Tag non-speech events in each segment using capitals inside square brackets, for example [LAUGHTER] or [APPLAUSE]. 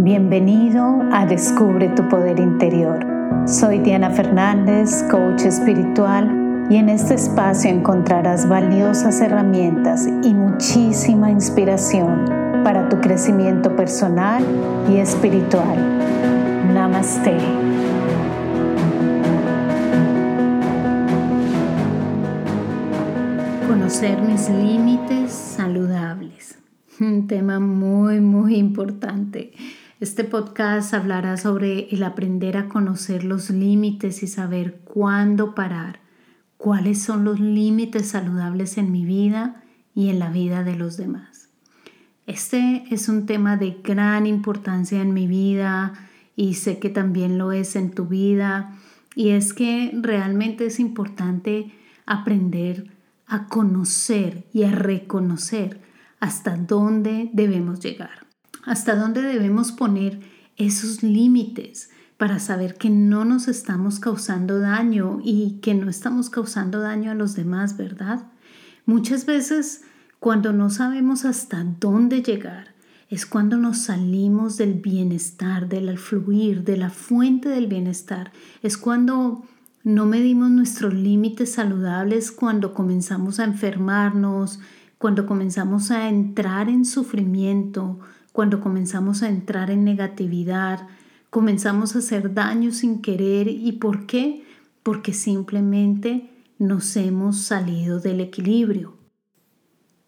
Bienvenido a Descubre tu Poder Interior. Soy Diana Fernández, coach espiritual, y en este espacio encontrarás valiosas herramientas y muchísima inspiración para tu crecimiento personal y espiritual. Namaste. Conocer mis límites saludables. Un tema muy, muy importante. Este podcast hablará sobre el aprender a conocer los límites y saber cuándo parar, cuáles son los límites saludables en mi vida y en la vida de los demás. Este es un tema de gran importancia en mi vida y sé que también lo es en tu vida y es que realmente es importante aprender a conocer y a reconocer hasta dónde debemos llegar hasta dónde debemos poner esos límites para saber que no nos estamos causando daño y que no estamos causando daño a los demás, ¿verdad? Muchas veces cuando no sabemos hasta dónde llegar, es cuando nos salimos del bienestar, del fluir, de la fuente del bienestar. Es cuando no medimos nuestros límites saludables, cuando comenzamos a enfermarnos, cuando comenzamos a entrar en sufrimiento, cuando comenzamos a entrar en negatividad, comenzamos a hacer daño sin querer. ¿Y por qué? Porque simplemente nos hemos salido del equilibrio.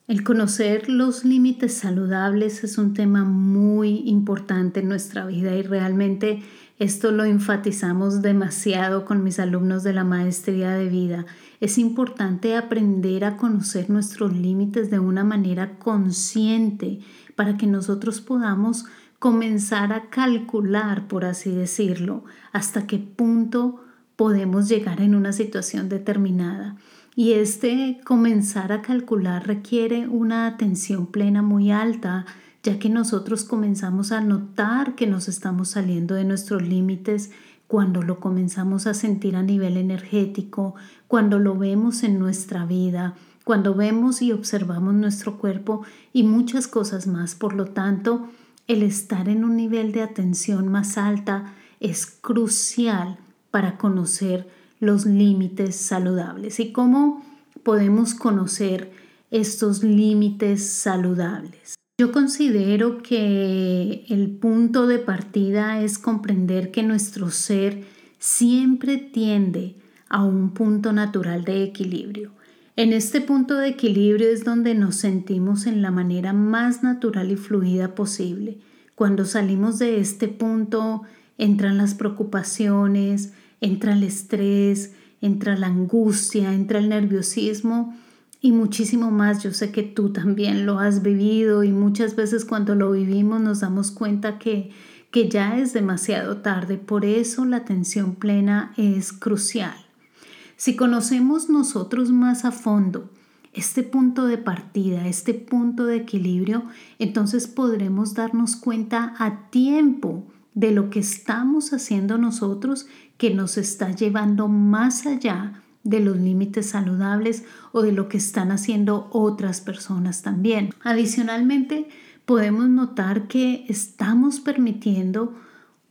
El conocer los límites saludables es un tema muy importante en nuestra vida y realmente esto lo enfatizamos demasiado con mis alumnos de la maestría de vida. Es importante aprender a conocer nuestros límites de una manera consciente para que nosotros podamos comenzar a calcular, por así decirlo, hasta qué punto podemos llegar en una situación determinada. Y este comenzar a calcular requiere una atención plena muy alta, ya que nosotros comenzamos a notar que nos estamos saliendo de nuestros límites cuando lo comenzamos a sentir a nivel energético, cuando lo vemos en nuestra vida, cuando vemos y observamos nuestro cuerpo y muchas cosas más. Por lo tanto, el estar en un nivel de atención más alta es crucial para conocer los límites saludables y cómo podemos conocer estos límites saludables. Yo considero que el punto de partida es comprender que nuestro ser siempre tiende a un punto natural de equilibrio. En este punto de equilibrio es donde nos sentimos en la manera más natural y fluida posible. Cuando salimos de este punto entran las preocupaciones, entra el estrés, entra la angustia, entra el nerviosismo y muchísimo más. Yo sé que tú también lo has vivido y muchas veces cuando lo vivimos nos damos cuenta que, que ya es demasiado tarde. Por eso la atención plena es crucial. Si conocemos nosotros más a fondo este punto de partida, este punto de equilibrio, entonces podremos darnos cuenta a tiempo de lo que estamos haciendo nosotros que nos está llevando más allá de los límites saludables o de lo que están haciendo otras personas también. Adicionalmente, podemos notar que estamos permitiendo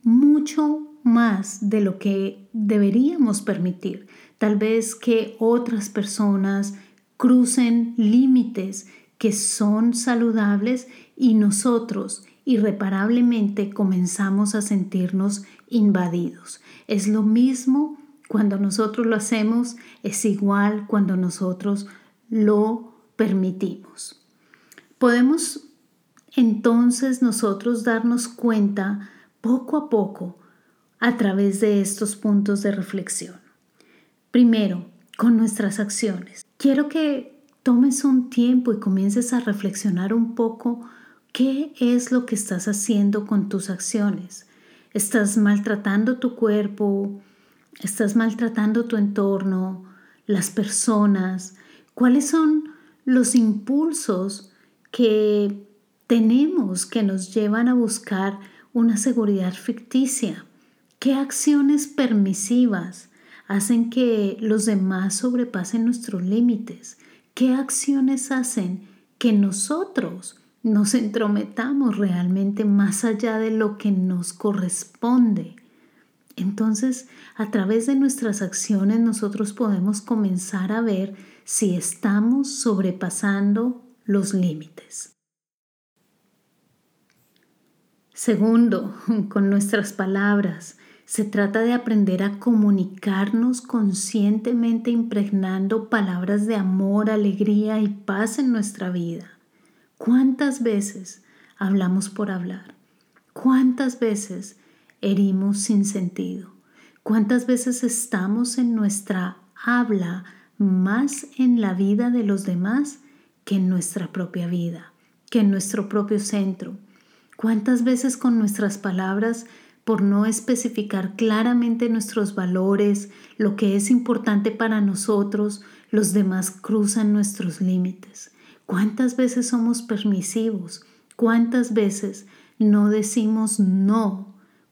mucho más de lo que deberíamos permitir. Tal vez que otras personas crucen límites que son saludables y nosotros irreparablemente comenzamos a sentirnos invadidos. Es lo mismo cuando nosotros lo hacemos, es igual cuando nosotros lo permitimos. Podemos entonces nosotros darnos cuenta poco a poco a través de estos puntos de reflexión. Primero, con nuestras acciones. Quiero que tomes un tiempo y comiences a reflexionar un poco qué es lo que estás haciendo con tus acciones. ¿Estás maltratando tu cuerpo? ¿Estás maltratando tu entorno? ¿Las personas? ¿Cuáles son los impulsos que tenemos que nos llevan a buscar una seguridad ficticia? ¿Qué acciones permisivas hacen que los demás sobrepasen nuestros límites? ¿Qué acciones hacen que nosotros nos entrometamos realmente más allá de lo que nos corresponde. Entonces, a través de nuestras acciones nosotros podemos comenzar a ver si estamos sobrepasando los límites. Segundo, [LAUGHS] con nuestras palabras, se trata de aprender a comunicarnos conscientemente impregnando palabras de amor, alegría y paz en nuestra vida. ¿Cuántas veces hablamos por hablar? ¿Cuántas veces herimos sin sentido? ¿Cuántas veces estamos en nuestra habla más en la vida de los demás que en nuestra propia vida, que en nuestro propio centro? ¿Cuántas veces con nuestras palabras, por no especificar claramente nuestros valores, lo que es importante para nosotros, los demás cruzan nuestros límites? ¿Cuántas veces somos permisivos? ¿Cuántas veces no decimos no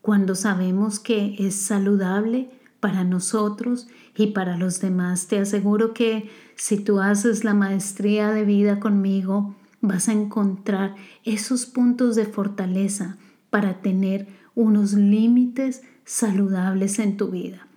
cuando sabemos que es saludable para nosotros y para los demás? Te aseguro que si tú haces la maestría de vida conmigo, vas a encontrar esos puntos de fortaleza para tener unos límites saludables en tu vida.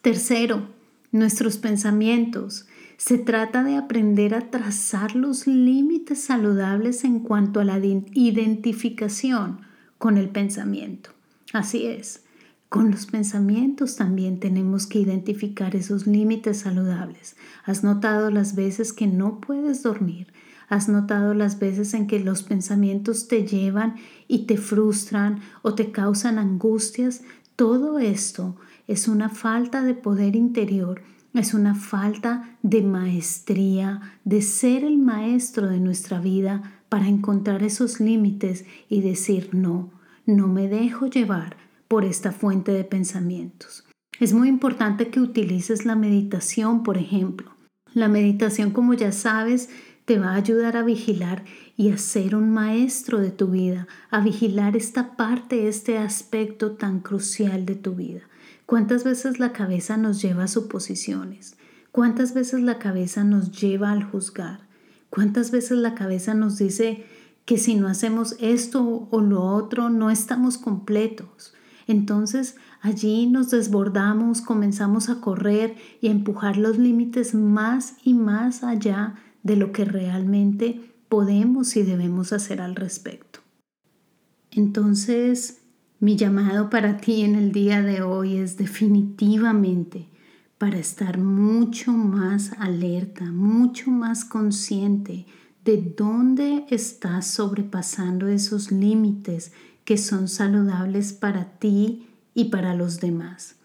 Tercero, nuestros pensamientos. Se trata de aprender a trazar los límites saludables en cuanto a la identificación con el pensamiento. Así es, con los pensamientos también tenemos que identificar esos límites saludables. ¿Has notado las veces que no puedes dormir? ¿Has notado las veces en que los pensamientos te llevan y te frustran o te causan angustias? Todo esto es una falta de poder interior, es una falta de maestría, de ser el maestro de nuestra vida para encontrar esos límites y decir no, no me dejo llevar por esta fuente de pensamientos. Es muy importante que utilices la meditación, por ejemplo. La meditación, como ya sabes, te va a ayudar a vigilar y a ser un maestro de tu vida, a vigilar esta parte, este aspecto tan crucial de tu vida. ¿Cuántas veces la cabeza nos lleva a suposiciones? ¿Cuántas veces la cabeza nos lleva al juzgar? ¿Cuántas veces la cabeza nos dice que si no hacemos esto o lo otro no estamos completos? Entonces allí nos desbordamos, comenzamos a correr y a empujar los límites más y más allá de lo que realmente podemos y debemos hacer al respecto. Entonces, mi llamado para ti en el día de hoy es definitivamente para estar mucho más alerta, mucho más consciente de dónde estás sobrepasando esos límites que son saludables para ti y para los demás.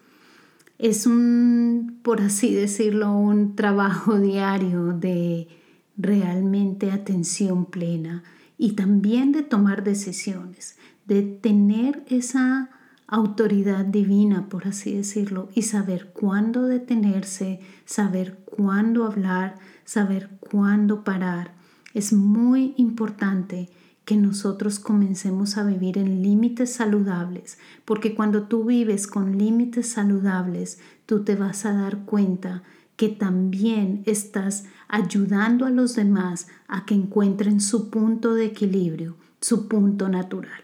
Es un, por así decirlo, un trabajo [LAUGHS] diario de realmente atención plena y también de tomar decisiones, de tener esa autoridad divina, por así decirlo, y saber cuándo detenerse, saber cuándo hablar, saber cuándo parar. Es muy importante que nosotros comencemos a vivir en límites saludables, porque cuando tú vives con límites saludables, tú te vas a dar cuenta que también estás ayudando a los demás a que encuentren su punto de equilibrio, su punto natural.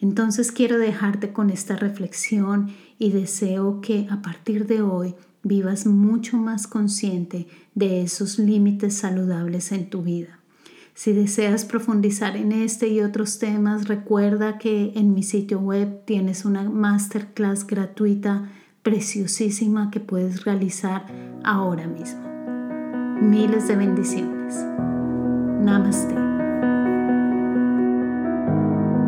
Entonces quiero dejarte con esta reflexión y deseo que a partir de hoy vivas mucho más consciente de esos límites saludables en tu vida. Si deseas profundizar en este y otros temas, recuerda que en mi sitio web tienes una masterclass gratuita preciosísima que puedes realizar ahora mismo. Miles de bendiciones. Namaste.